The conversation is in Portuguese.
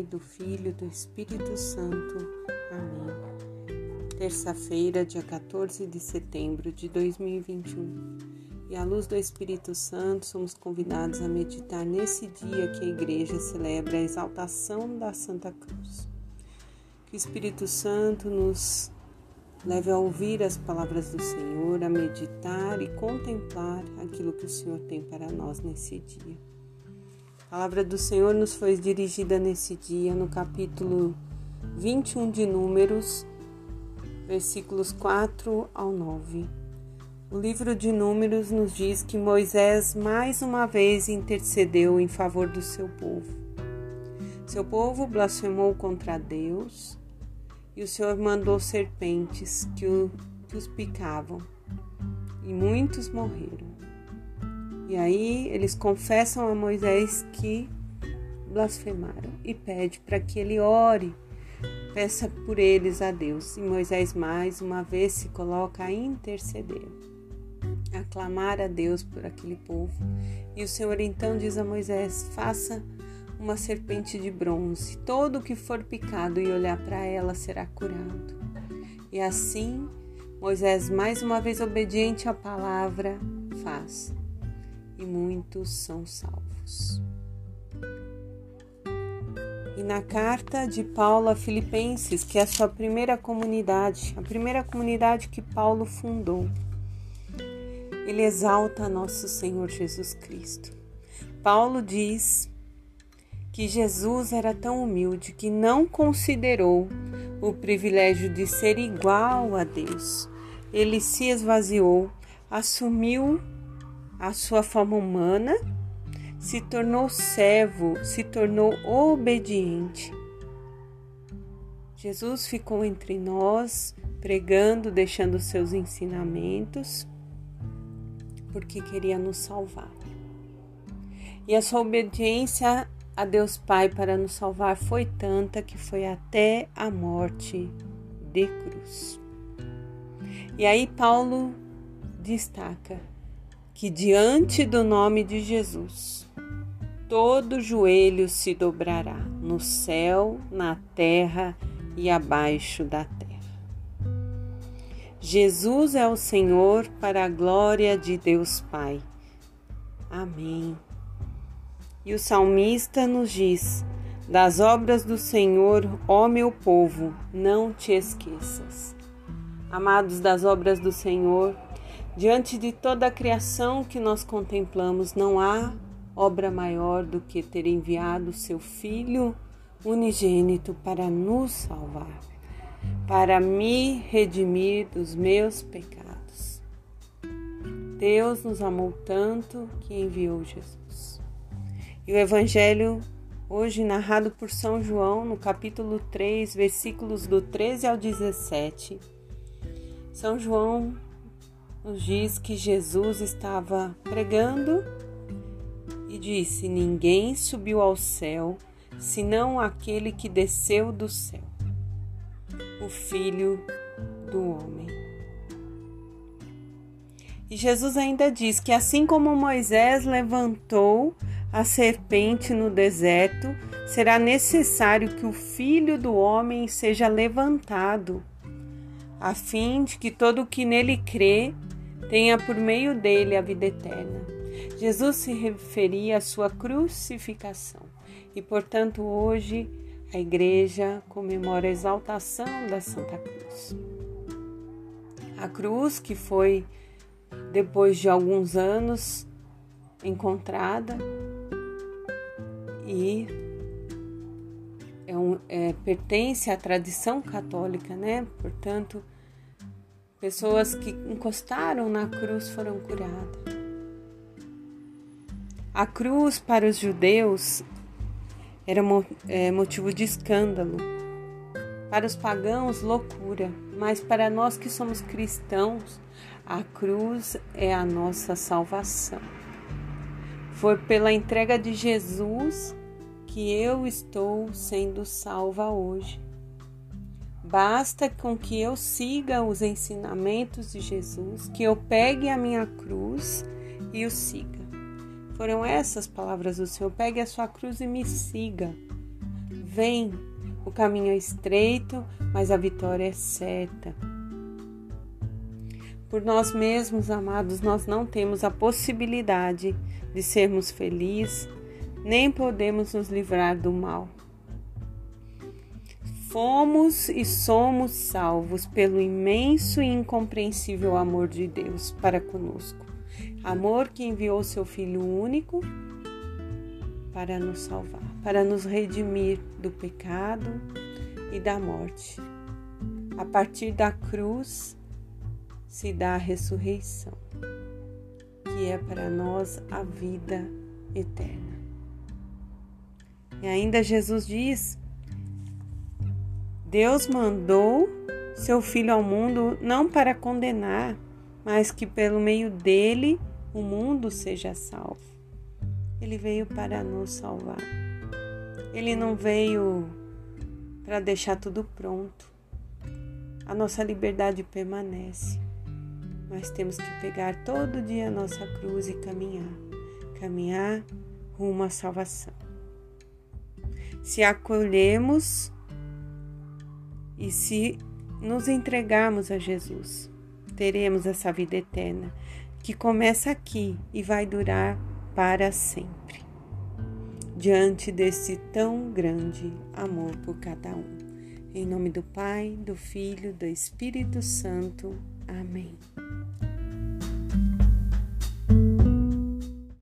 Pai, do Filho do Espírito Santo. Amém. Terça-feira, dia 14 de setembro de 2021. E à luz do Espírito Santo, somos convidados a meditar nesse dia que a Igreja celebra a exaltação da Santa Cruz. Que o Espírito Santo nos leve a ouvir as palavras do Senhor, a meditar e contemplar aquilo que o Senhor tem para nós nesse dia. A palavra do Senhor nos foi dirigida nesse dia no capítulo 21 de Números, versículos 4 ao 9. O livro de Números nos diz que Moisés mais uma vez intercedeu em favor do seu povo. Seu povo blasfemou contra Deus e o Senhor mandou serpentes que, o, que os picavam e muitos morreram. E aí eles confessam a Moisés que blasfemaram e pede para que ele ore, peça por eles a Deus. E Moisés mais uma vez se coloca a interceder, a clamar a Deus por aquele povo. E o Senhor então diz a Moisés: faça uma serpente de bronze, todo que for picado e olhar para ela será curado. E assim Moisés, mais uma vez obediente à palavra, faz e muitos são salvos. E na carta de Paulo a Filipenses, que é a sua primeira comunidade, a primeira comunidade que Paulo fundou, ele exalta nosso Senhor Jesus Cristo. Paulo diz que Jesus era tão humilde que não considerou o privilégio de ser igual a Deus. Ele se esvaziou, assumiu a sua forma humana, se tornou servo, se tornou obediente. Jesus ficou entre nós, pregando, deixando seus ensinamentos, porque queria nos salvar. E a sua obediência a Deus Pai para nos salvar foi tanta que foi até a morte de cruz. E aí Paulo destaca que diante do nome de Jesus todo joelho se dobrará no céu, na terra e abaixo da terra. Jesus é o Senhor para a glória de Deus Pai. Amém. E o salmista nos diz: Das obras do Senhor, ó meu povo, não te esqueças. Amados das obras do Senhor, Diante de toda a criação que nós contemplamos, não há obra maior do que ter enviado seu Filho unigênito para nos salvar, para me redimir dos meus pecados. Deus nos amou tanto que enviou Jesus. E o Evangelho, hoje narrado por São João, no capítulo 3, versículos do 13 ao 17. São João nos diz que Jesus estava pregando e disse: Ninguém subiu ao céu senão aquele que desceu do céu, o Filho do Homem. E Jesus ainda diz que assim como Moisés levantou a serpente no deserto, será necessário que o Filho do Homem seja levantado, a fim de que todo o que nele crê tenha por meio dele a vida eterna. Jesus se referia à sua crucificação e, portanto, hoje a igreja comemora a exaltação da Santa Cruz. A cruz que foi, depois de alguns anos, encontrada e é um, é, pertence à tradição católica, né? Portanto, Pessoas que encostaram na cruz foram curadas. A cruz para os judeus era é, motivo de escândalo, para os pagãos, loucura, mas para nós que somos cristãos, a cruz é a nossa salvação. Foi pela entrega de Jesus que eu estou sendo salva hoje. Basta com que eu siga os ensinamentos de Jesus, que eu pegue a minha cruz e o siga. Foram essas palavras do Senhor: pegue a sua cruz e me siga. Vem, o caminho é estreito, mas a vitória é certa. Por nós mesmos, amados, nós não temos a possibilidade de sermos felizes, nem podemos nos livrar do mal. Fomos e somos salvos pelo imenso e incompreensível amor de Deus para conosco. Amor que enviou seu Filho único para nos salvar, para nos redimir do pecado e da morte. A partir da cruz se dá a ressurreição, que é para nós a vida eterna. E ainda Jesus diz Deus mandou seu Filho ao mundo não para condenar, mas que pelo meio dele o mundo seja salvo. Ele veio para nos salvar. Ele não veio para deixar tudo pronto. A nossa liberdade permanece, mas temos que pegar todo dia a nossa cruz e caminhar caminhar rumo à salvação. Se acolhemos e se nos entregarmos a Jesus, teremos essa vida eterna que começa aqui e vai durar para sempre. Diante desse tão grande amor por cada um. Em nome do Pai, do Filho, do Espírito Santo. Amém.